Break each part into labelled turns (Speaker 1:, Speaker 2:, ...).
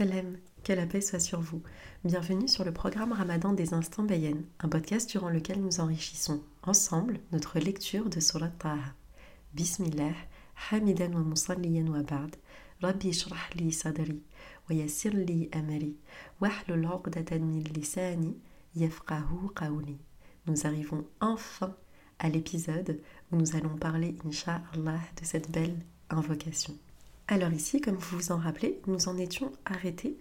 Speaker 1: Salam, que la paix soit sur vous. Bienvenue sur le programme Ramadan des Instants Bayen, un podcast durant lequel nous enrichissons ensemble notre lecture de Surat Taha. Bismillah, hamidan wa musalliyan wa ba'd, rabbi shrah li sadri, wa yassir li amri, wahlul 'uqdatan min lisani, yafqahu qawli. Nous arrivons enfin à l'épisode où nous allons parler, Inch'Allah, de cette belle invocation. Alors ici, comme vous vous en rappelez, nous en étions arrêtés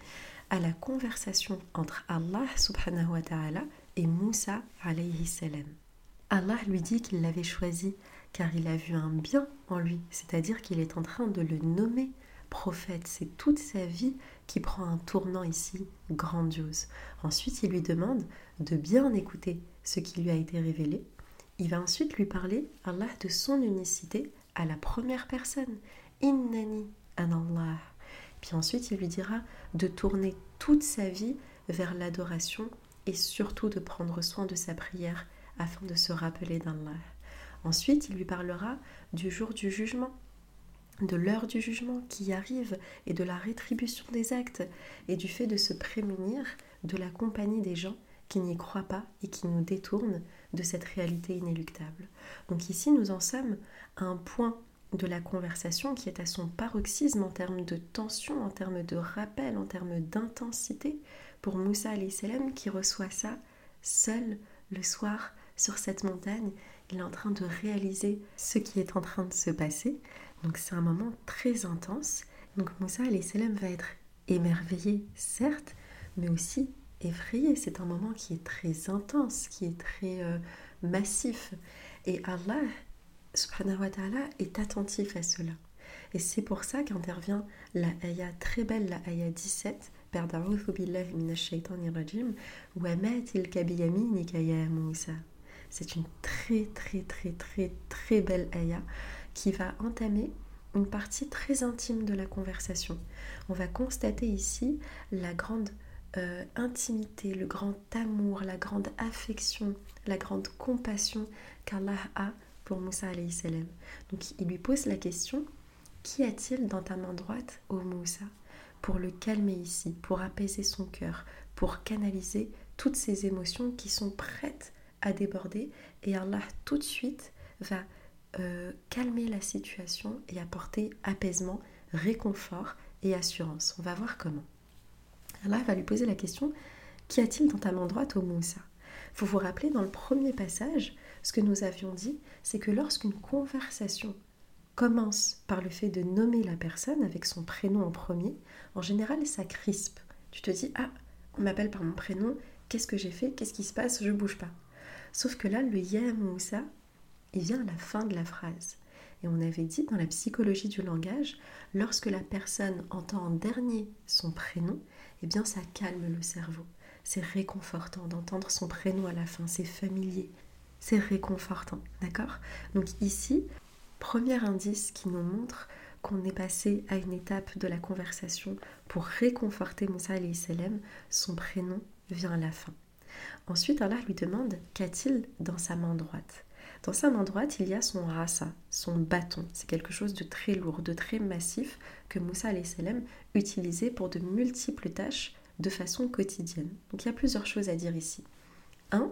Speaker 1: à la conversation entre Allah subhanahu wa ta'ala et Moussa. Allah lui dit qu'il l'avait choisi car il a vu un bien en lui, c'est-à-dire qu'il est en train de le nommer prophète. C'est toute sa vie qui prend un tournant ici grandiose. Ensuite, il lui demande de bien écouter ce qui lui a été révélé. Il va ensuite lui parler, Allah, de son unicité à la première personne. Innani Puis ensuite, il lui dira de tourner toute sa vie vers l'adoration et surtout de prendre soin de sa prière afin de se rappeler d'Allah. Ensuite, il lui parlera du jour du jugement, de l'heure du jugement qui arrive et de la rétribution des actes et du fait de se prémunir de la compagnie des gens qui n'y croient pas et qui nous détournent de cette réalité inéluctable. Donc ici, nous en sommes à un point de la conversation qui est à son paroxysme en termes de tension, en termes de rappel, en termes d'intensité pour Moussa salam qui reçoit ça seul le soir sur cette montagne. Il est en train de réaliser ce qui est en train de se passer. Donc c'est un moment très intense. Donc Moussa salam va être émerveillé, certes, mais aussi effrayé. C'est un moment qui est très intense, qui est très euh, massif. Et Allah subhanahu wa ta'ala est attentif à cela. Et c'est pour ça qu'intervient la ayah très belle, la ayah 17, c'est une très très très très très belle ayah qui va entamer une partie très intime de la conversation. On va constater ici la grande euh, intimité, le grand amour, la grande affection, la grande compassion qu'Allah a pour Moussa salam. Donc il lui pose la question Qu'y a-t-il dans ta main droite, ô Moussa Pour le calmer ici, pour apaiser son cœur, pour canaliser toutes ces émotions qui sont prêtes à déborder. Et Allah tout de suite va euh, calmer la situation et apporter apaisement, réconfort et assurance. On va voir comment. Allah va lui poser la question Qu'y a-t-il dans ta main droite, ô Moussa? Vous vous rappelez dans le premier passage, ce que nous avions dit, c'est que lorsqu'une conversation commence par le fait de nommer la personne avec son prénom en premier, en général, ça crispe. Tu te dis, ah, on m'appelle par mon prénom, qu'est-ce que j'ai fait, qu'est-ce qui se passe, je bouge pas. Sauf que là, le yam ou ça, il vient à la fin de la phrase. Et on avait dit dans la psychologie du langage, lorsque la personne entend en dernier son prénom, eh bien ça calme le cerveau. C'est réconfortant d'entendre son prénom à la fin, c'est familier, c'est réconfortant, d'accord? Donc ici, premier indice qui nous montre qu'on est passé à une étape de la conversation pour réconforter Moussa salam, son prénom vient à la fin. Ensuite, Allah lui demande qu'a-t-il dans sa main droite? Dans sa main droite, il y a son rasa, son bâton. C'est quelque chose de très lourd, de très massif que Moussa salam utilisait pour de multiples tâches de façon quotidienne. Donc il y a plusieurs choses à dire ici. 1.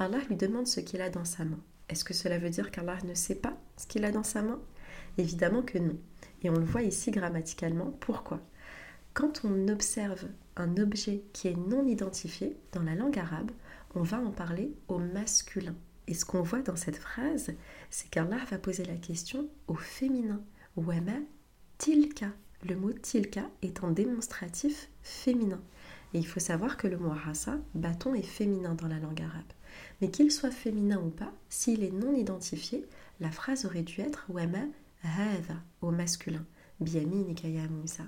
Speaker 1: Allah lui demande ce qu'il a dans sa main. Est-ce que cela veut dire qu'Allah ne sait pas ce qu'il a dans sa main? Évidemment que non. Et on le voit ici grammaticalement. Pourquoi? Quand on observe un objet qui est non identifié dans la langue arabe, on va en parler au masculin. Et ce qu'on voit dans cette phrase, c'est qu'Allah va poser la question au féminin. Wama tilka? Le mot tilka est en démonstratif féminin. Et il faut savoir que le mot rasa, bâton, est féminin dans la langue arabe. Mais qu'il soit féminin ou pas, s'il est non identifié, la phrase aurait dû être Wama hadha au masculin. Biami Nikaya Musa.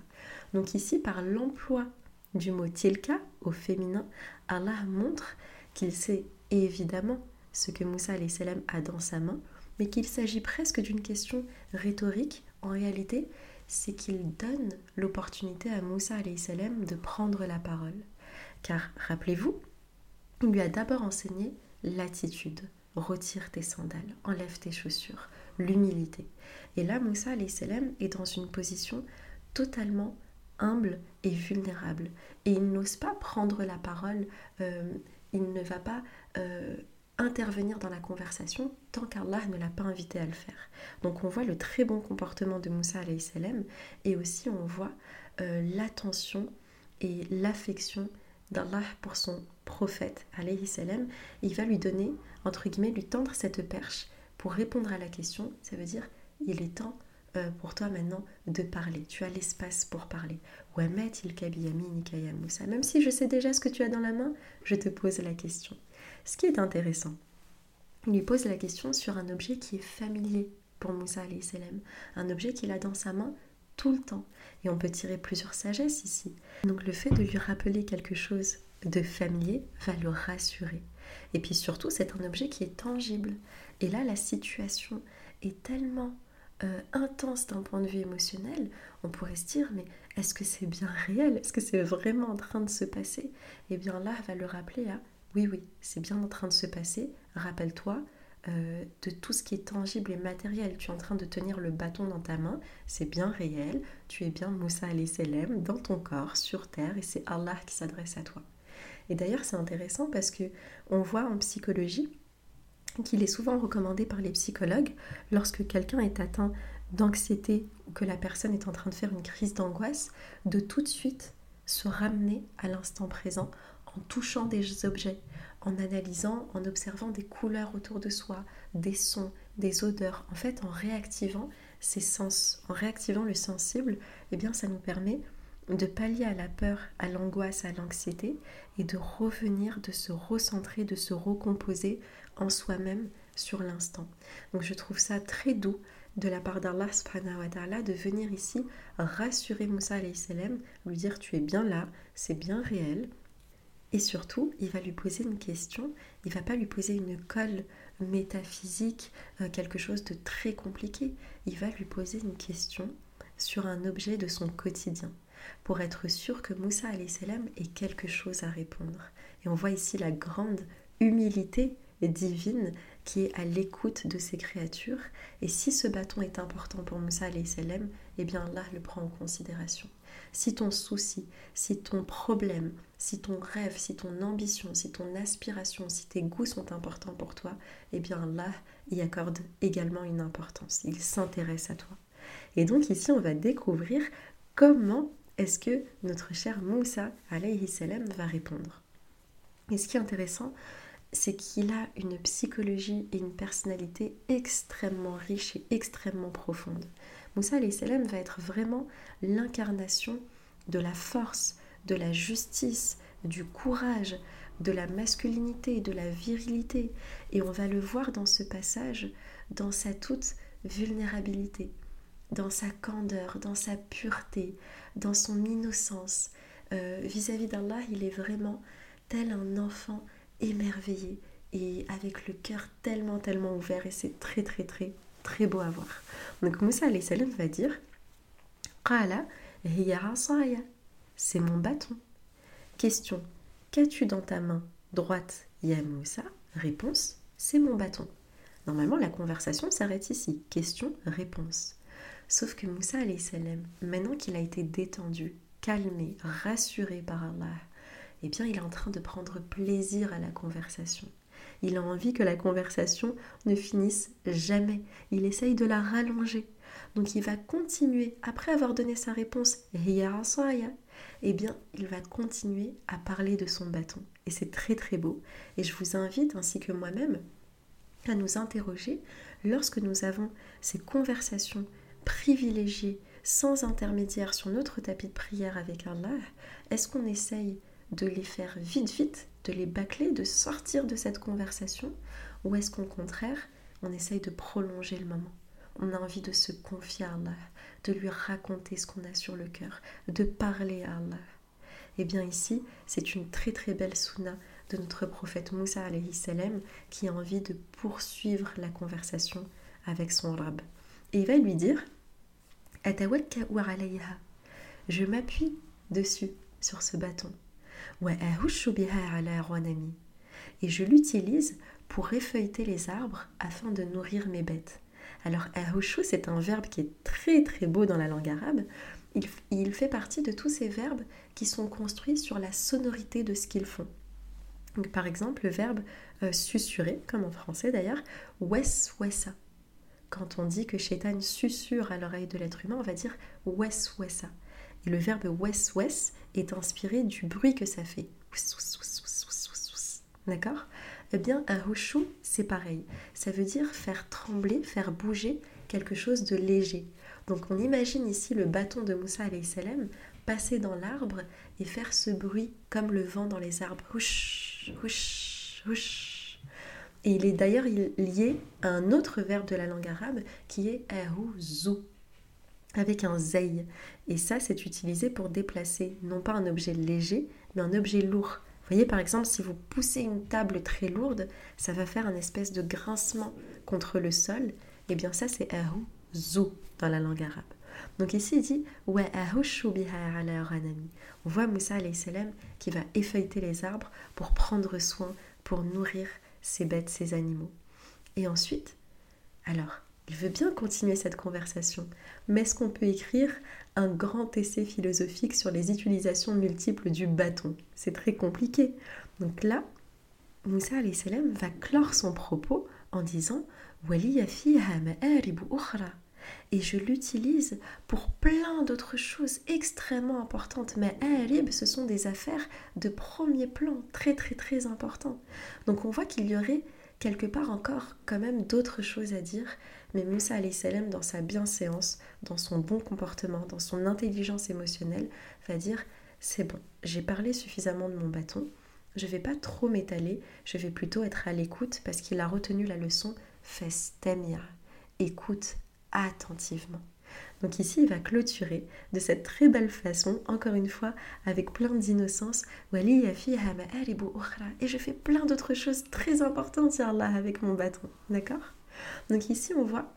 Speaker 1: Donc ici, par l'emploi du mot tilka au féminin, Allah montre qu'il sait évidemment ce que Moussa salam a dans sa main, mais qu'il s'agit presque d'une question rhétorique. En réalité, c'est qu'il donne l'opportunité à Moussa salam de prendre la parole. Car rappelez-vous, il lui a d'abord enseigné l'attitude. Retire tes sandales, enlève tes chaussures, l'humilité. Et là, Moussa salam est dans une position totalement humble et vulnérable. Et il n'ose pas prendre la parole, euh, il ne va pas euh, intervenir dans la conversation tant qu'Allah ne l'a pas invité à le faire. Donc on voit le très bon comportement de Moussa salam et aussi on voit euh, l'attention et l'affection d'Allah pour son prophète salam. Il va lui donner, entre guillemets, lui tendre cette perche pour répondre à la question. Ça veut dire, il est temps euh, pour toi maintenant de parler. Tu as l'espace pour parler. Même si je sais déjà ce que tu as dans la main, je te pose la question. Ce qui est intéressant, il lui pose la question sur un objet qui est familier pour Moussa salam, un objet qu'il a dans sa main le temps. Et on peut tirer plusieurs sagesses ici. Donc le fait de lui rappeler quelque chose de familier va le rassurer. Et puis surtout, c'est un objet qui est tangible. Et là, la situation est tellement euh, intense d'un point de vue émotionnel, on pourrait se dire, mais est-ce que c'est bien réel? Est-ce que c'est vraiment en train de se passer? Eh bien là, va le rappeler à, oui, oui, c'est bien en train de se passer. Rappelle-toi, euh, de tout ce qui est tangible et matériel. Tu es en train de tenir le bâton dans ta main, c'est bien réel. Tu es bien Moussa Selem dans ton corps, sur terre, et c'est Allah qui s'adresse à toi. Et d'ailleurs, c'est intéressant parce que on voit en psychologie qu'il est souvent recommandé par les psychologues lorsque quelqu'un est atteint d'anxiété ou que la personne est en train de faire une crise d'angoisse, de tout de suite se ramener à l'instant présent en touchant des objets, en analysant, en observant des couleurs autour de soi, des sons, des odeurs. En fait, en réactivant ces sens, en réactivant le sensible, eh bien, ça nous permet de pallier à la peur, à l'angoisse, à l'anxiété et de revenir, de se recentrer, de se recomposer en soi-même sur l'instant. Donc je trouve ça très doux de la part d'Allah de venir ici rassurer Moussa salam, lui dire tu es bien là, c'est bien réel, et surtout, il va lui poser une question, il va pas lui poser une colle métaphysique, euh, quelque chose de très compliqué. Il va lui poser une question sur un objet de son quotidien pour être sûr que Moussa salam ait quelque chose à répondre. Et on voit ici la grande humilité divine qui est à l'écoute de ces créatures. Et si ce bâton est important pour Moussa salam, eh bien Allah le prend en considération. Si ton souci, si ton problème, si ton rêve, si ton ambition, si ton aspiration, si tes goûts sont importants pour toi, eh bien là, y accorde également une importance. Il s'intéresse à toi. Et donc ici, on va découvrir comment est-ce que notre cher Moussa, alayhi va répondre. Et ce qui est intéressant, c'est qu'il a une psychologie et une personnalité extrêmement riche et extrêmement profonde. Moussa salam va être vraiment l'incarnation de la force, de la justice, du courage, de la masculinité, de la virilité. Et on va le voir dans ce passage, dans sa toute vulnérabilité, dans sa candeur, dans sa pureté, dans son innocence. Euh, vis-à-vis d'Allah, il est vraiment tel un enfant émerveillé et avec le cœur tellement, tellement ouvert. Et c'est très, très, très, très beau à voir. Donc Moussa salam va dire Qala c'est mon bâton. Question Qu'as-tu dans ta main droite, Ya Moussa? Réponse C'est mon bâton. Normalement, la conversation s'arrête ici. Question, réponse. Sauf que Moussa salam, maintenant qu'il a été détendu, calmé, rassuré par Allah, eh bien, il est en train de prendre plaisir à la conversation. Il a envie que la conversation ne finisse jamais. Il essaye de la rallonger. Donc il va continuer, après avoir donné sa réponse, eh bien, il va continuer à parler de son bâton. Et c'est très très beau. Et je vous invite, ainsi que moi-même, à nous interroger lorsque nous avons ces conversations privilégiées, sans intermédiaire sur notre tapis de prière avec Allah, est-ce qu'on essaye de les faire vite vite de les bâcler, de sortir de cette conversation Ou est-ce qu'au contraire, on essaye de prolonger le moment? On a envie de se confier à Allah, de lui raconter ce qu'on a sur le cœur, de parler à Allah. Eh bien ici, c'est une très très belle sunna de notre prophète Moussa salam qui a envie de poursuivre la conversation avec son rab. Et il va lui dire Je m'appuie dessus, sur ce bâton. Et je l'utilise pour effeuilleter les arbres afin de nourrir mes bêtes. Alors, ahushu, c'est un verbe qui est très très beau dans la langue arabe il, fait partie de tous ces verbes qui sont construits sur la sonorité de ce qu'ils font. par exemple, le verbe euh, susurrer, comme en français d'ailleurs, wes wessa. Quand on dit que Shaitan susurre à l'oreille de l'être humain, on va dire wes wessa. Le verbe wes wes est inspiré du bruit que ça fait. D'accord? Eh bien, un hushu, c'est pareil. Ça veut dire faire trembler, faire bouger quelque chose de léger. Donc on imagine ici le bâton de Moussa salam passer dans l'arbre et faire ce bruit comme le vent dans les arbres. Hush, hush, hush. Et il est d'ailleurs lié à un autre verbe de la langue arabe qui est zou avec un zeil. Et ça, c'est utilisé pour déplacer non pas un objet léger, mais un objet lourd. Vous voyez, par exemple, si vous poussez une table très lourde, ça va faire un espèce de grincement contre le sol. Et eh bien ça, c'est zou dans la langue arabe. Donc ici, il dit On voit Moussa salam qui va effeuilleter les arbres pour prendre soin, pour nourrir ses bêtes, ses animaux. Et ensuite, alors, il veut bien continuer cette conversation, mais est-ce qu'on peut écrire un grand essai philosophique sur les utilisations multiples du bâton? C'est très compliqué. Donc là, Moussa salam va clore son propos en disant et je l'utilise pour plein d'autres choses extrêmement importantes. Mais Arib, ce sont des affaires de premier plan, très très très importantes. Donc on voit qu'il y aurait quelque part encore quand même d'autres choses à dire. Mais Moussa salam dans sa bienséance, dans son bon comportement, dans son intelligence émotionnelle, va dire c'est bon, j'ai parlé suffisamment de mon bâton, je vais pas trop m'étaler, je vais plutôt être à l'écoute parce qu'il a retenu la leçon Festemia. Écoute attentivement. Donc ici, il va clôturer de cette très belle façon, encore une fois, avec plein d'innocence. Et je fais plein d'autres choses très importantes, Allah, avec mon bâton. D'accord? Donc ici, on voit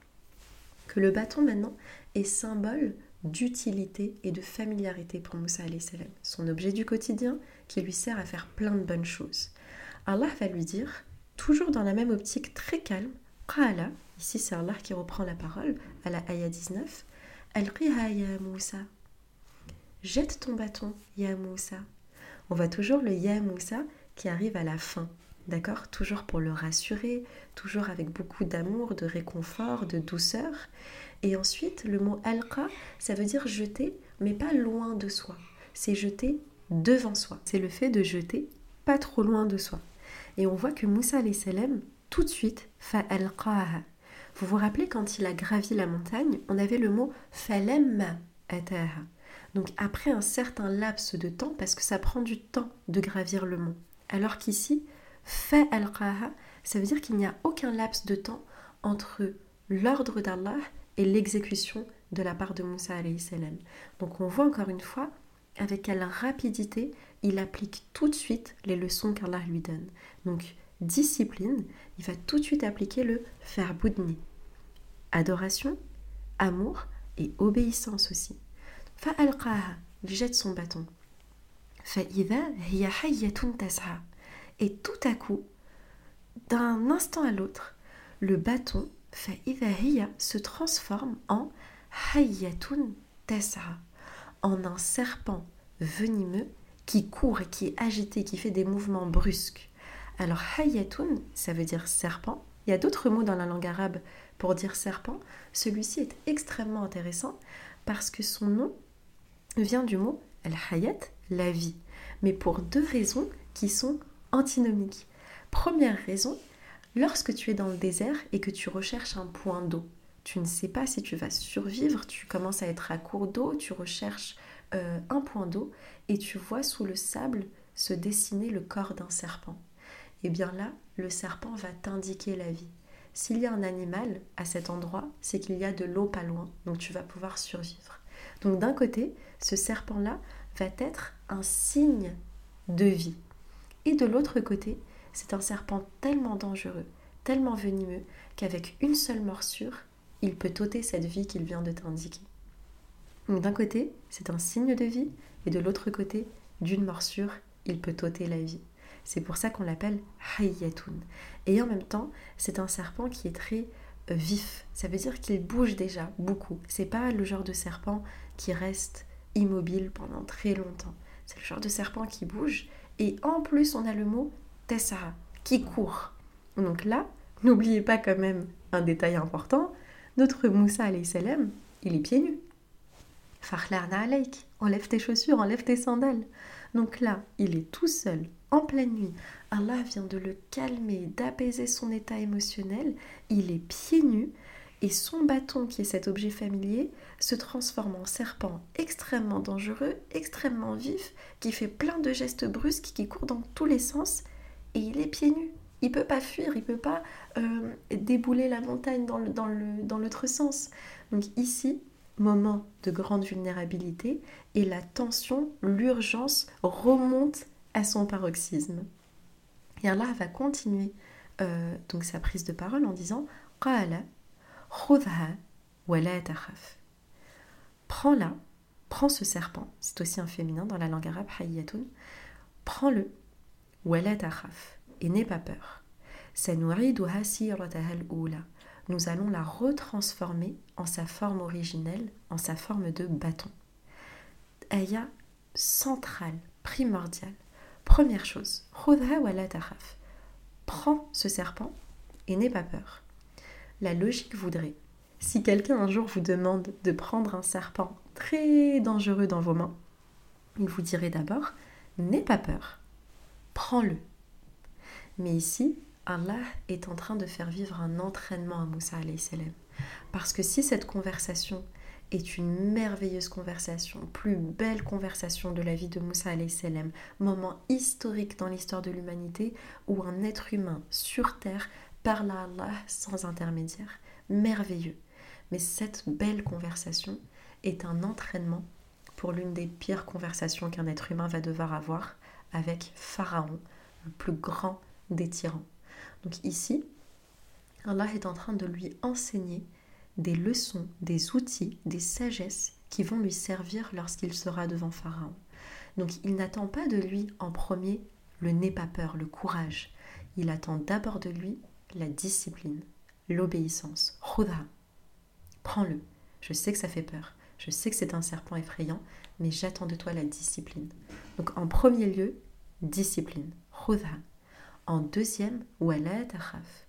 Speaker 1: que le bâton maintenant est symbole d'utilité et de familiarité pour Moussa salam, son objet du quotidien qui lui sert à faire plein de bonnes choses. Allah va lui dire, toujours dans la même optique très calme, Qala, ici c'est Allah qui reprend la parole à la ayah 19, Al-Qiha ya Moussa. Jette ton bâton, ya Moussa. On voit toujours le ya Moussa qui arrive à la fin, d'accord? Toujours pour le rassurer, toujours avec beaucoup d'amour, de réconfort, de douceur. Et ensuite, le mot Al-Qa, ça veut dire jeter, mais pas loin de soi. C'est jeter devant soi. C'est le fait de jeter pas trop loin de soi. Et on voit que Moussa salam tout de suite fa'alqaha. Vous vous rappelez quand il a gravi la montagne, on avait le mot falemma ataha. Donc après un certain laps de temps, parce que ça prend du temps de gravir le mont. Alors qu'ici, fa'alqaha, ça veut dire qu'il n'y a aucun laps de temps entre l'ordre d'Allah et l'exécution de la part de Moussa salam. Donc on voit encore une fois avec quelle rapidité il applique tout de suite les leçons qu'Allah lui donne. Donc discipline, il va tout de suite appliquer le faire boudni. Adoration, amour et obéissance aussi. Fa'alqaha, il jette son bâton. Et tout à coup, d'un instant à l'autre, le bâton se transforme en hayyatun tas'a, en un serpent venimeux qui court et qui est agité, qui fait des mouvements brusques. Alors hayatun, ça veut dire serpent. Il y a d'autres mots dans la langue arabe pour dire serpent. Celui-ci est extrêmement intéressant parce que son nom vient du mot al-hayat, la vie, mais pour deux raisons qui sont antinomiques. Première raison, lorsque tu es dans le désert et que tu recherches un point d'eau, tu ne sais pas si tu vas survivre, tu commences à être à court d'eau, tu recherches euh, un point d'eau et tu vois sous le sable se dessiner le corps d'un serpent et eh bien là, le serpent va t'indiquer la vie. S'il y a un animal à cet endroit, c'est qu'il y a de l'eau pas loin, donc tu vas pouvoir survivre. Donc d'un côté, ce serpent-là va être un signe de vie. Et de l'autre côté, c'est un serpent tellement dangereux, tellement venimeux, qu'avec une seule morsure, il peut ôter cette vie qu'il vient de t'indiquer. Donc d'un côté, c'est un signe de vie, et de l'autre côté, d'une morsure, il peut ôter la vie. C'est pour ça qu'on l'appelle Hayyatun. Et en même temps, c'est un serpent qui est très euh, vif. Ça veut dire qu'il bouge déjà beaucoup. C'est pas le genre de serpent qui reste immobile pendant très longtemps. C'est le genre de serpent qui bouge. Et en plus, on a le mot tessara, qui court. Donc là, n'oubliez pas quand même un détail important. Notre Moussa salam, il est pieds nus. Fakhlarna alaik, enlève tes chaussures, enlève tes sandales. Donc là, il est tout seul, en pleine nuit. Allah vient de le calmer, d'apaiser son état émotionnel. Il est pieds nus et son bâton, qui est cet objet familier, se transforme en serpent extrêmement dangereux, extrêmement vif, qui fait plein de gestes brusques, qui court dans tous les sens, et il est pieds nus. Il peut pas fuir, il peut pas euh, débouler la montagne dans, l'autre sens. Donc ici, moment de grande vulnérabilité, et la tension, l'urgence remonte à son paroxysme. Et Allah va continuer euh, donc sa prise de parole en disant Prends-la, prends ce serpent, c'est aussi un féminin dans la langue arabe, hayyatun, prends-le, et n'aie pas peur. Nous allons la retransformer en sa forme originelle, en sa forme de bâton. Aya centrale, primordiale. Première chose, prends ce serpent et n'aie pas peur. La logique voudrait, si quelqu'un un jour vous demande de prendre un serpent très dangereux dans vos mains, il vous dirait d'abord, n'aie pas peur, prends-le. Mais ici, Allah est en train de faire vivre un entraînement à Moussa salam. Parce que si cette conversation est une merveilleuse conversation, plus belle conversation de la vie de Moussa salam, moment historique dans l'histoire de l'humanité où un être humain sur terre parle à Allah sans intermédiaire. Merveilleux. Mais cette belle conversation est un entraînement pour l'une des pires conversations qu'un être humain va devoir avoir avec Pharaon, le plus grand des tyrans. Donc ici, Allah est en train de lui enseigner des leçons, des outils, des sagesses qui vont lui servir lorsqu'il sera devant Pharaon. Donc il n'attend pas de lui en premier le n'aie pas peur, le courage. Il attend d'abord de lui la discipline, l'obéissance. Khudha, prends-le. Je sais que ça fait peur. Je sais que c'est un serpent effrayant, mais j'attends de toi la discipline. Donc en premier lieu, discipline. Khudha. En deuxième, wala takhaf.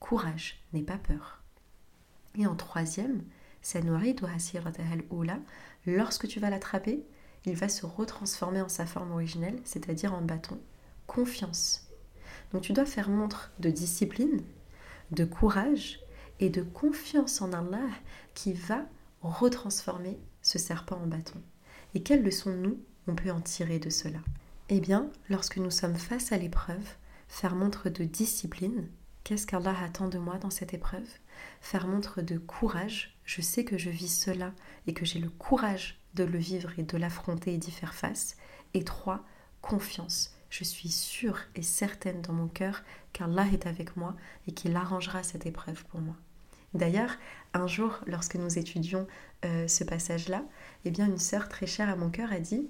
Speaker 1: Courage, n'aie pas peur. Et en troisième, lorsque tu vas l'attraper, il va se retransformer en sa forme originelle, c'est-à-dire en bâton. Confiance. Donc tu dois faire montre de discipline, de courage et de confiance en Allah qui va retransformer ce serpent en bâton. Et quelles leçons nous on peut en tirer de cela? Eh bien, lorsque nous sommes face à l'épreuve, faire montre de discipline, qu'est-ce qu'Allah attend de moi dans cette épreuve? Faire montre de courage, je sais que je vis cela et que j'ai le courage de le vivre et de l'affronter et d'y faire face. Et trois, confiance, je suis sûre et certaine dans mon cœur qu'Allah est avec moi et qu'il arrangera cette épreuve pour moi. D'ailleurs, un jour, lorsque nous étudions euh, ce passage-là, eh bien, une sœur très chère à mon cœur a dit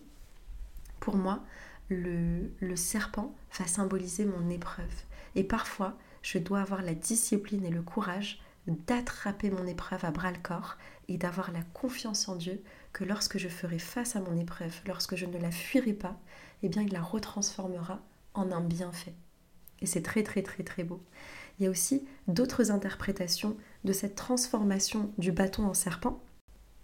Speaker 1: Pour moi, le, le serpent va symboliser mon épreuve. Et parfois, je dois avoir la discipline et le courage d'attraper mon épreuve à bras le corps et d'avoir la confiance en Dieu que lorsque je ferai face à mon épreuve, lorsque je ne la fuirai pas, eh bien il la retransformera en un bienfait. Et c'est très très très très beau. Il y a aussi d'autres interprétations de cette transformation du bâton en serpent.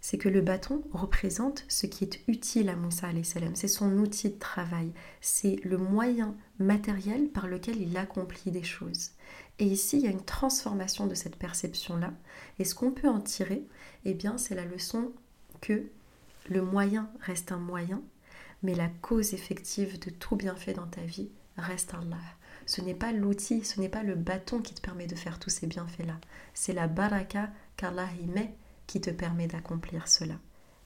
Speaker 1: C'est que le bâton représente ce qui est utile à Moussa salam. C'est son outil de travail. C'est le moyen matériel par lequel il accomplit des choses. Et ici, il y a une transformation de cette perception-là. Et ce qu'on peut en tirer, eh bien, c'est la leçon que le moyen reste un moyen, mais la cause effective de tout bienfait dans ta vie reste Allah. Ce n'est pas l'outil, ce n'est pas le bâton qui te permet de faire tous ces bienfaits-là. C'est la baraka qu'Allah y met qui te permet d'accomplir cela.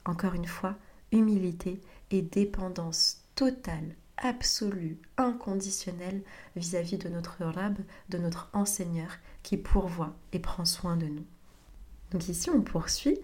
Speaker 1: Encore une fois, humilité et dépendance totale, absolue, inconditionnelle vis-à-vis de notre Rab, de notre enseigneur qui pourvoit et prend soin de nous. Donc ici on poursuit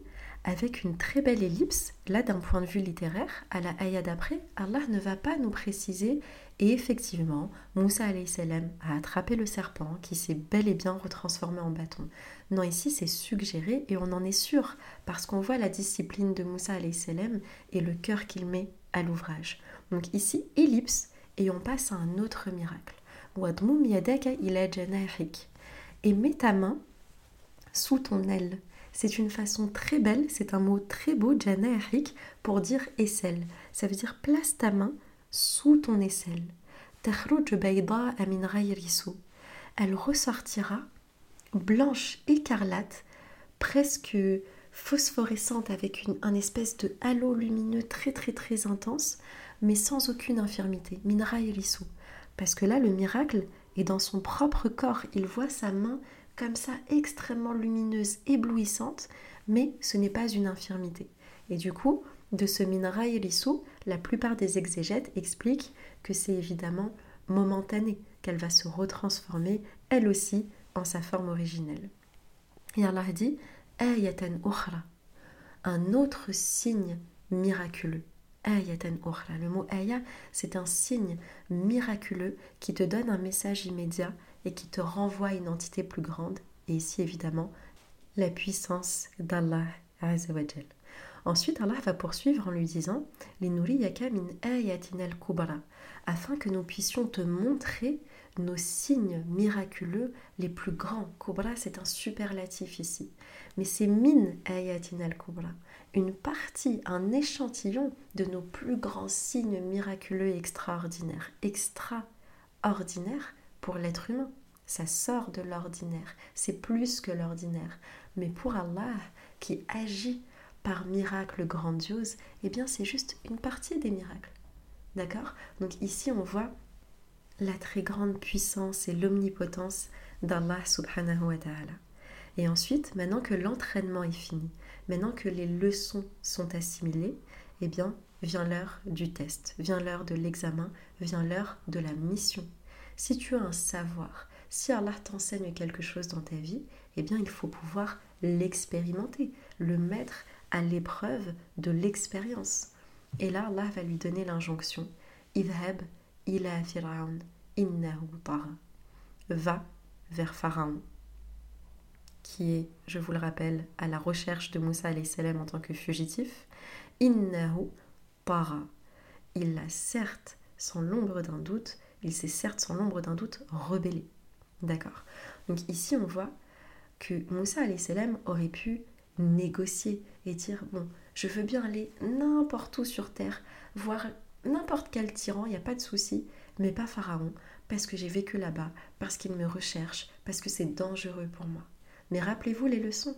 Speaker 1: avec une très belle ellipse, là d'un point de vue littéraire, à la ayah d'après, Allah ne va pas nous préciser et effectivement, Moussa salam a attrapé le serpent qui s'est bel et bien retransformé en bâton. Non, ici c'est suggéré et on en est sûr parce qu'on voit la discipline de Moussa salam et le cœur qu'il met à l'ouvrage. Donc ici, ellipse et on passe à un autre miracle. Et mets ta main sous ton aile. C'est une façon très belle, c'est un mot très beau, janahik, pour dire aisselle. Ça veut dire place ta main sous ton aisselle. Elle ressortira blanche écarlate, presque phosphorescente avec une, un espèce de halo lumineux très très très intense, mais sans aucune infirmité. Minra Parce que là, le miracle est dans son propre corps. Il voit sa main comme ça extrêmement lumineuse, éblouissante, mais ce n'est pas une infirmité. Et du coup, de ce minra Elisou, la plupart des exégètes expliquent que c'est évidemment momentané, qu'elle va se retransformer elle aussi en sa forme originelle. Et Allah dit un autre signe miraculeux. Le mot aya, c'est un signe miraculeux qui te donne un message immédiat et qui te renvoie à une entité plus grande. Et ici, évidemment, la puissance d'Allah. Ensuite, Allah va poursuivre en lui disant ayatinal kubra afin que nous puissions te montrer nos signes miraculeux les plus grands. Kubra, c'est un superlatif ici. Mais c'est min ayatinal kubra, une partie, un échantillon de nos plus grands signes miraculeux et extraordinaires. Extraordinaire pour l'être humain. Ça sort de l'ordinaire, c'est plus que l'ordinaire. Mais pour Allah, qui agit par miracle grandiose, eh bien c'est juste une partie des miracles. D'accord? Donc ici on voit la très grande puissance et l'omnipotence d'Allah subhanahu wa ta'ala. Et ensuite, maintenant que l'entraînement est fini, maintenant que les leçons sont assimilées, eh bien vient l'heure du test, vient l'heure de l'examen, vient l'heure de la mission. Si tu as un savoir, si Allah t'enseigne quelque chose dans ta vie, eh bien il faut pouvoir l'expérimenter, le mettre à l'épreuve de l'expérience. Et là, Allah va lui donner l'injonction Idhab ila Fir'aun innahu Va vers Pharaon, qui est, je vous le rappelle, à la recherche de Moussa salam en tant que fugitif. Innahu tara. Il a certes, sans l'ombre d'un doute, il s'est certes sans l'ombre d'un doute rebellé. D'accord Donc ici, on voit que Moussa salam aurait pu négocier et dire bon, je veux bien aller n'importe où sur terre, voir n'importe quel tyran, il n'y a pas de souci, mais pas Pharaon, parce que j'ai vécu là-bas, parce qu'il me recherche, parce que c'est dangereux pour moi. Mais rappelez-vous les leçons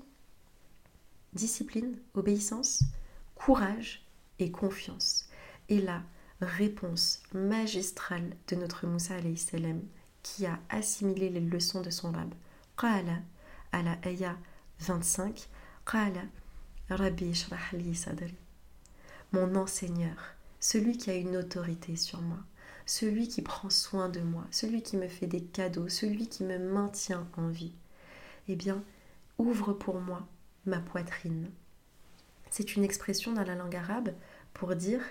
Speaker 1: discipline, obéissance, courage et confiance. Et la réponse magistrale de notre Moussa salam qui a assimilé les leçons de son rab. Qala à la ayah 25 mon enseigneur, celui qui a une autorité sur moi, celui qui prend soin de moi, celui qui me fait des cadeaux, celui qui me maintient en vie. Eh bien, ouvre pour moi ma poitrine. C'est une expression dans la langue arabe pour dire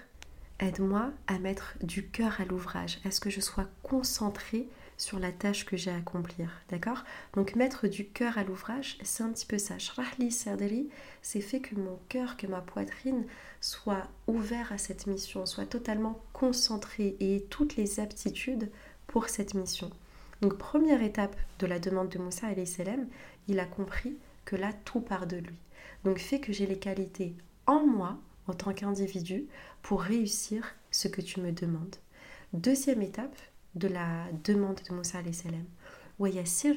Speaker 1: aide-moi à mettre du cœur à l'ouvrage, à ce que je sois concentrée sur la tâche que j'ai à accomplir. D'accord? Donc mettre du cœur à l'ouvrage, c'est un petit peu ça. Shrahli Serderi, c'est fait que mon cœur, que ma poitrine soit ouvert à cette mission, soit totalement concentré et ait toutes les aptitudes pour cette mission. Donc première étape de la demande de Moussa salam, il a compris que là tout part de lui. Donc fait que j'ai les qualités en moi en tant qu'individu pour réussir ce que tu me demandes. Deuxième étape, de la demande de Moussa salam.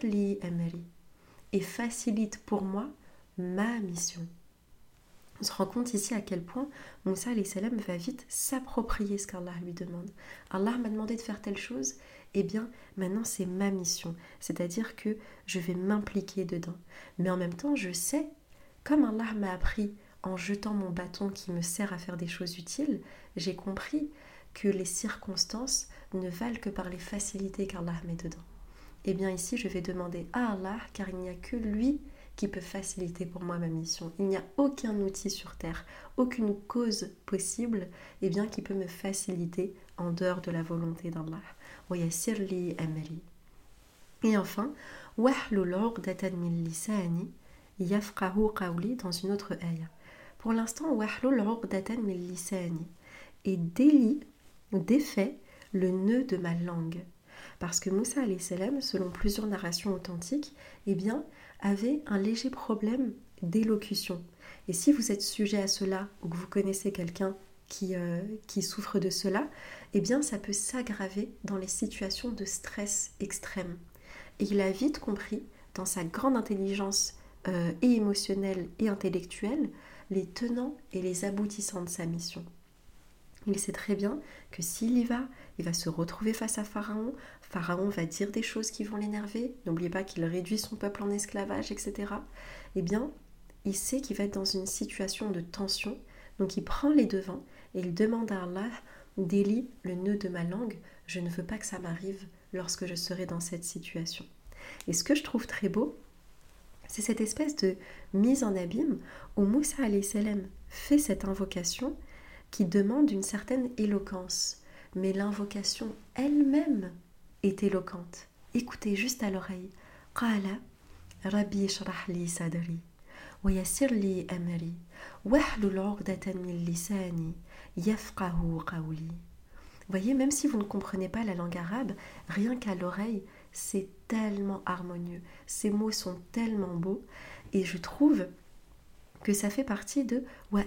Speaker 1: li amri et facilite pour moi ma mission. On se rend compte ici à quel point Moussa salam va vite s'approprier ce qu'Allah lui demande. Allah m'a demandé de faire telle chose, eh bien maintenant c'est ma mission, c'est-à-dire que je vais m'impliquer dedans. Mais en même temps, je sais, comme Allah m'a appris en jetant mon bâton qui me sert à faire des choses utiles, j'ai compris que les circonstances ne valent que par les facilités qu'Allah met dedans. Eh bien ici, je vais demander à Allah, car il n'y a que lui qui peut faciliter pour moi ma mission. Il n'y a aucun outil sur Terre, aucune cause possible eh bien, qui peut me faciliter en dehors de la volonté d'Allah. Et enfin, dans une autre ayah. Pour l'instant, et délie, défait le nœud de ma langue. Parce que Moussa salam, selon plusieurs narrations authentiques, eh bien, avait un léger problème d'élocution. Et si vous êtes sujet à cela ou que vous connaissez quelqu'un qui, euh, qui, souffre de cela, eh bien ça peut s'aggraver dans les situations de stress extrême. Et il a vite compris, dans sa grande intelligence euh, et émotionnelle et intellectuelle, les tenants et les aboutissants de sa mission. Il sait très bien que s'il y va, il va se retrouver face à Pharaon. Pharaon va dire des choses qui vont l'énerver. N'oubliez pas qu'il réduit son peuple en esclavage, etc. Eh bien, il sait qu'il va être dans une situation de tension. Donc il prend les devants et il demande à Allah délie le nœud de ma langue. Je ne veux pas que ça m'arrive lorsque je serai dans cette situation. Et ce que je trouve très beau, c'est cette espèce de mise en abîme où Moussa salam fait cette invocation qui demande une certaine éloquence. Mais l'invocation elle-même est éloquente. Écoutez juste à l'oreille. Qala Rabbi li sadri wa amri wahlul 'uqdatan lisani yafqahu qawli. Voyez, même si vous ne comprenez pas la langue arabe, rien qu'à l'oreille, c'est tellement harmonieux. Ces mots sont tellement beaux. Et je trouve que ça fait partie de Wa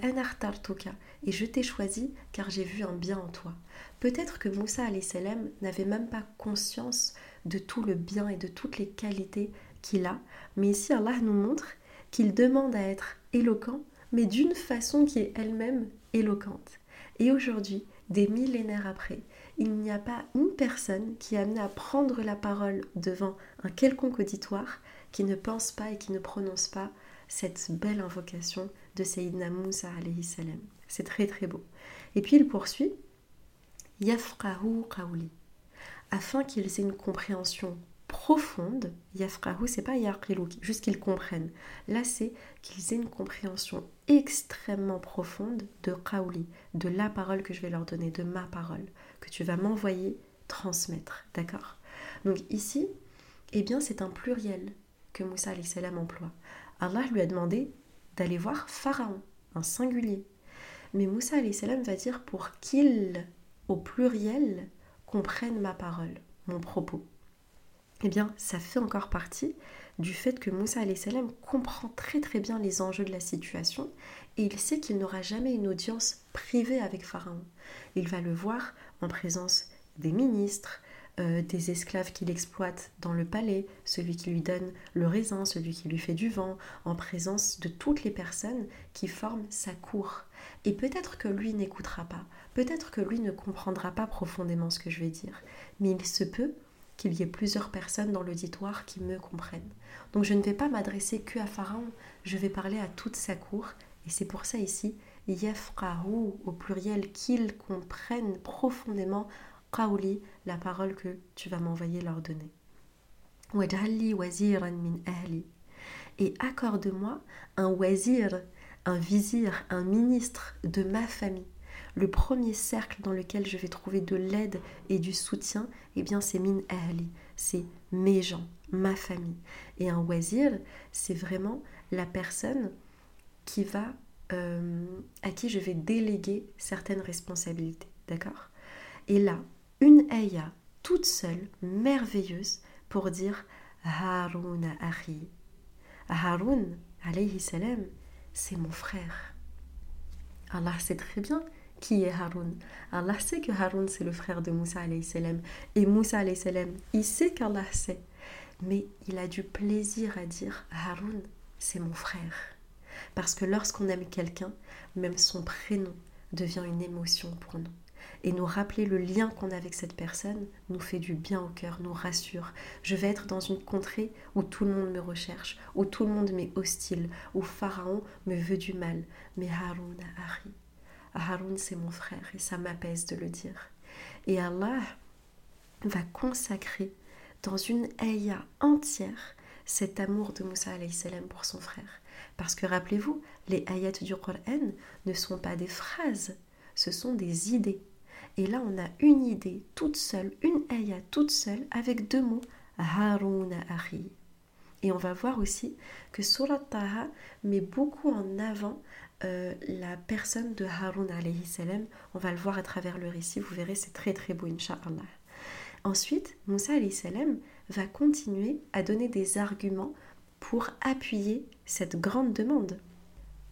Speaker 1: et je t'ai choisi car j'ai vu un bien en toi. Peut-être que Moussa salam n'avait même pas conscience de tout le bien et de toutes les qualités qu'il a, mais ici Allah nous montre qu'il demande à être éloquent, mais d'une façon qui est elle-même éloquente. Et aujourd'hui, des millénaires après, il n'y a pas une personne qui est amenée à prendre la parole devant un quelconque auditoire qui ne pense pas et qui ne prononce pas cette belle invocation de Sayyidina Moussa alayhi salam. C'est très très beau. Et puis il poursuit Yafqahu qawli afin qu'ils aient une compréhension profonde. Yafqahu, c'est pas juste qu'ils comprennent. Là, c'est qu'ils aient une compréhension extrêmement profonde de qawli, de la parole que je vais leur donner, de ma parole, que tu vas m'envoyer transmettre. D'accord? Donc ici, eh bien, c'est un pluriel que Moussa salam emploie. Allah lui a demandé d'aller voir Pharaon, un singulier. Mais Moussa salam va dire pour qu'il, au pluriel, comprenne ma parole, mon propos. Eh bien, ça fait encore partie du fait que Moussa salam comprend très très bien les enjeux de la situation et il sait qu'il n'aura jamais une audience privée avec Pharaon. Il va le voir en présence des ministres, euh, des esclaves qu'il exploite dans le palais, celui qui lui donne le raisin, celui qui lui fait du vent, en présence de toutes les personnes qui forment sa cour. Et peut-être que lui n'écoutera pas, peut-être que lui ne comprendra pas profondément ce que je vais dire, mais il se peut qu'il y ait plusieurs personnes dans l'auditoire qui me comprennent. Donc je ne vais pas m'adresser que à Pharaon, je vais parler à toute sa cour, et c'est pour ça ici, yafqahu au pluriel, qu'ils comprennent profondément qawli, la parole que tu vas m'envoyer leur donner. Et accorde-moi un wazir, un vizir, un ministre de ma famille. Le premier cercle dans lequel je vais trouver de l'aide et du soutien, eh bien c'est min ahli, c'est mes gens, ma famille. Et un wazir, c'est vraiment la personne qui va, euh, à qui je vais déléguer certaines responsabilités, d'accord? Et là, une ayah toute seule, merveilleuse, pour dire Harun Ahi. Harun, alayhi salam, c'est mon frère. Allah sait très bien qui est Harun. Allah sait que Harun c'est le frère de Moussa alayhi salam. Et Moussa alayhi salam, il sait qu'Allah sait. Mais il a du plaisir à dire Harun, c'est mon frère. Parce que lorsqu'on aime quelqu'un, même son prénom devient une émotion pour nous et nous rappeler le lien qu'on a avec cette personne nous fait du bien au cœur, nous rassure. Je vais être dans une contrée où tout le monde me recherche, où tout le monde m'est hostile, où Pharaon me veut du mal. Mais Haroun a Hari. Haroun, c'est mon frère et ça m'apaise de le dire. Et Allah va consacrer dans une ayah entière cet amour de Moussa salam pour son frère. Parce que rappelez-vous, les ayats du Coran ne sont pas des phrases, ce sont des idées. Et là, on a une idée toute seule, une ayat toute seule, avec deux mots, Haruna Ari. Et on va voir aussi que Surat Taha met beaucoup en avant euh, la personne de Harun alayhi salam. On va le voir à travers le récit, vous verrez, c'est très très beau, Inch'Allah. Ensuite, Moussa alayhi salam va continuer à donner des arguments pour appuyer cette grande demande.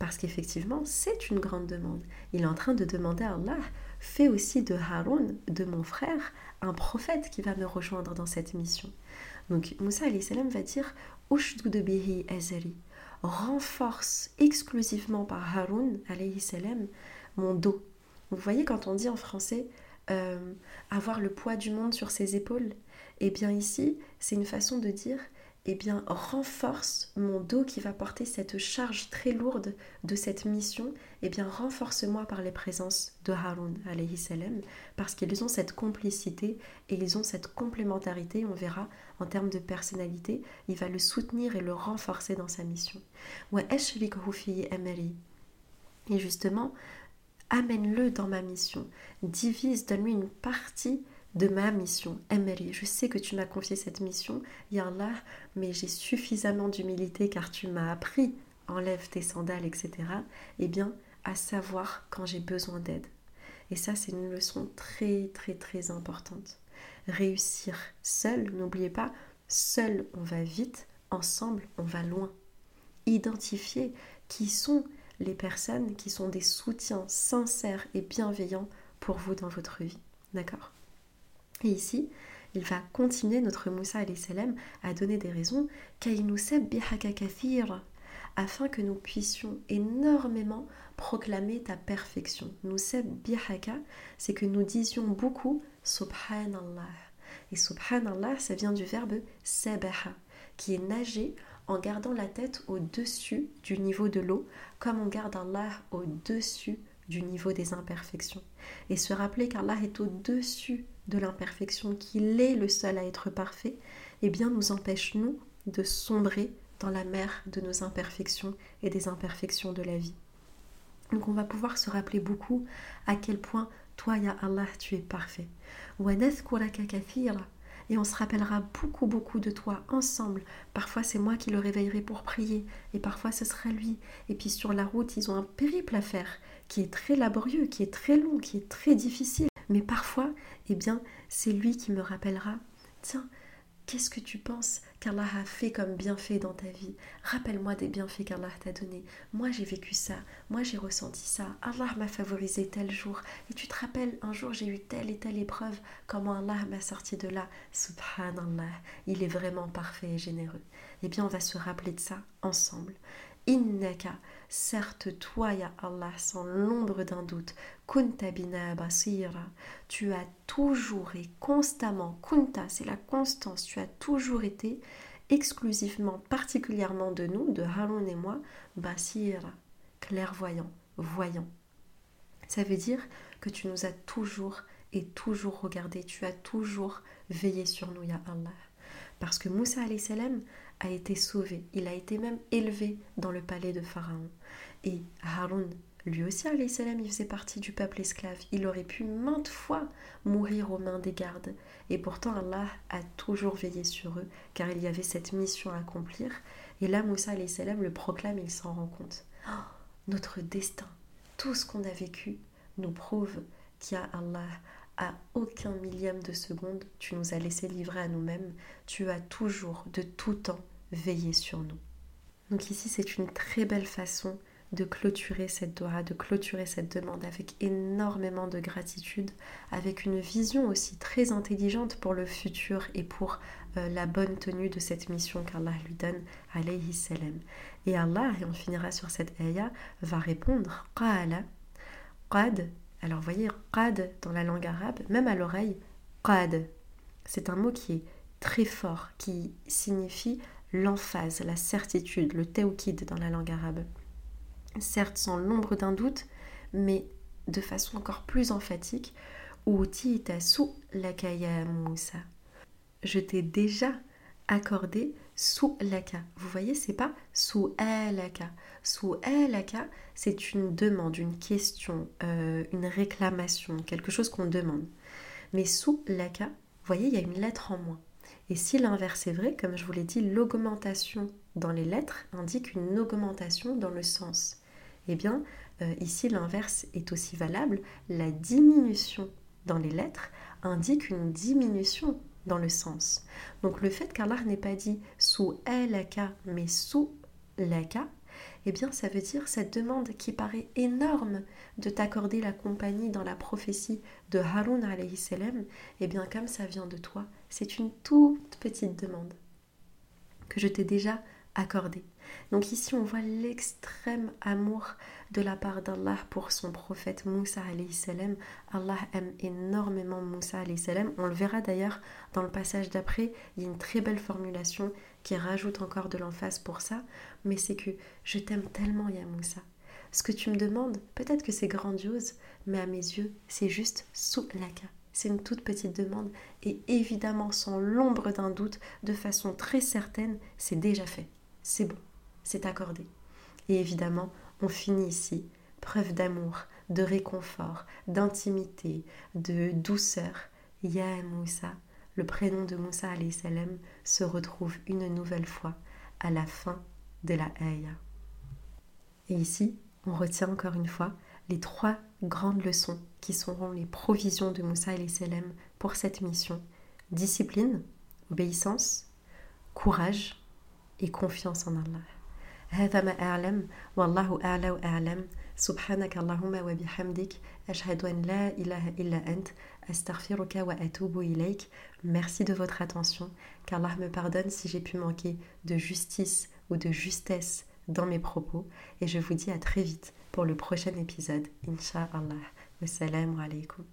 Speaker 1: Parce qu'effectivement, c'est une grande demande. Il est en train de demander à Allah, fais aussi de Harun, de mon frère, un prophète qui va me rejoindre dans cette mission. Donc Moussa salam va dire de bihi azari renforce exclusivement par Harun salam mon dos. Vous voyez quand on dit en français euh, avoir le poids du monde sur ses épaules, eh bien ici c'est une façon de dire eh bien, renforce mon dos qui va porter cette charge très lourde de cette mission, eh bien, renforce-moi par les présences de Harun, alayhi salam, parce qu'ils ont cette complicité et ils ont cette complémentarité, on verra, en termes de personnalité, il va le soutenir et le renforcer dans sa mission. Et justement, amène-le dans ma mission, divise, donne-lui une partie de ma mission. Emily, je sais que tu m'as confié cette mission, Allah, mais j'ai suffisamment d'humilité car tu m'as appris, enlève tes sandales, etc. Eh bien, à savoir quand j'ai besoin d'aide. Et ça, c'est une leçon très, très, très importante. Réussir seul, n'oubliez pas, seul on va vite, ensemble on va loin. Identifier qui sont les personnes qui sont des soutiens sincères et bienveillants pour vous dans votre vie. D'accord? Et ici, il va continuer notre Moussa salam à donner des raisons afin que nous puissions énormément proclamer ta perfection. Nous bihaka, c'est que nous disions beaucoup subhanallah. Et subhanallah, ça vient du verbe sabaha, qui est nager en gardant la tête au-dessus du niveau de l'eau, comme on garde Allah au-dessus du niveau des imperfections. Et se rappeler qu'Allah est au-dessus de l'imperfection, qu'il est le seul à être parfait, eh bien nous empêche, nous, de sombrer dans la mer de nos imperfections et des imperfections de la vie. Donc on va pouvoir se rappeler beaucoup à quel point toi, Ya Allah, tu es parfait. Et on se rappellera beaucoup, beaucoup de toi ensemble. Parfois, c'est moi qui le réveillerai pour prier, et parfois, ce sera lui. Et puis, sur la route, ils ont un périple à faire qui est très laborieux, qui est très long, qui est très difficile. Mais parfois, eh bien, c'est lui qui me rappellera, tiens, qu'est-ce que tu penses qu'Allah a fait comme bienfait dans ta vie? Rappelle-moi des bienfaits qu'Allah t'a donnés. Moi, j'ai vécu ça, moi, j'ai ressenti ça. Allah m'a favorisé tel jour. Et tu te rappelles, un jour, j'ai eu telle et telle épreuve, comment Allah m'a sorti de là? Subhanallah, il est vraiment parfait et généreux. Eh bien, on va se rappeler de ça ensemble. Innaka, certes toi, ya Allah, sans l'ombre d'un doute, kunta bina basira, tu as toujours et constamment, kunta, c'est la constance, tu as toujours été exclusivement, particulièrement de nous, de Harun et moi, basira, clairvoyant, voyant. Ça veut dire que tu nous as toujours et toujours regardé, tu as toujours veillé sur nous, ya Allah. Parce que Moussa salam a été sauvé, il a été même élevé dans le palais de Pharaon. Et Haroun, lui aussi, salam, il faisait partie du peuple esclave. Il aurait pu maintes fois mourir aux mains des gardes. Et pourtant, Allah a toujours veillé sur eux, car il y avait cette mission à accomplir. Et là, Moussa salam le proclame et il s'en rend compte. Oh, notre destin, tout ce qu'on a vécu, nous prouve qu'il y a Allah à aucun millième de seconde, tu nous as laissé livrer à nous-mêmes. Tu as toujours, de tout temps, veillé sur nous. Donc ici, c'est une très belle façon de clôturer cette Dora, de clôturer cette demande avec énormément de gratitude, avec une vision aussi très intelligente pour le futur et pour euh, la bonne tenue de cette mission qu'Allah lui donne, alayhi salam. Et Allah, et on finira sur cette ayah, va répondre Qala, Qad, alors voyez, qad dans la langue arabe, même à l'oreille, qad, c'est un mot qui est très fort, qui signifie l'emphase, la certitude, le tawkid dans la langue arabe. Certes sans l'ombre d'un doute, mais de façon encore plus emphatique, la Moussa. Je t'ai déjà accordé sous laka. Vous voyez, c'est pas sous laka. Sous laka, c'est une demande, une question, euh, une réclamation, quelque chose qu'on demande. Mais sous laka, vous voyez, il y a une lettre en moins. Et si l'inverse est vrai, comme je vous l'ai dit, l'augmentation dans les lettres indique une augmentation dans le sens. Eh bien, euh, ici, l'inverse est aussi valable. La diminution dans les lettres indique une diminution dans le sens. Donc le fait qu'Allah n'ait pas dit sous laka mais sous laka, eh bien ça veut dire cette demande qui paraît énorme de t'accorder la compagnie dans la prophétie de Harun alayhi salam, eh bien comme ça vient de toi, c'est une toute petite demande que je t'ai déjà accordée. Donc ici on voit l'extrême amour de la part d'Allah pour son prophète Moussa salam. Allah aime énormément Moussa salam. On le verra d'ailleurs dans le passage d'après, il y a une très belle formulation qui rajoute encore de l'emphase pour ça, mais c'est que je t'aime tellement Ya Moussa. Ce que tu me demandes, peut-être que c'est grandiose, mais à mes yeux, c'est juste sous laka. C'est une toute petite demande et évidemment sans l'ombre d'un doute, de façon très certaine, c'est déjà fait. C'est bon, c'est accordé. Et évidemment, on finit ici, preuve d'amour, de réconfort, d'intimité, de douceur. Ya Moussa, le prénom de Moussa salam se retrouve une nouvelle fois à la fin de la Aya. Et ici, on retient encore une fois les trois grandes leçons qui seront les provisions de Moussa salam pour cette mission discipline, obéissance, courage et confiance en Allah. هذا ما أعلم والله أعلى وأعلم سبحانك اللهم وبحمدك أشهد أن لا إله إلا أنت أستغفرك وأتوب إليك Merci de votre attention, qu'Allah me pardonne si j'ai pu manquer de justice ou de justesse dans mes propos et je vous dis à très vite pour le prochain épisode, Inch'Allah. Wassalamu alaikum.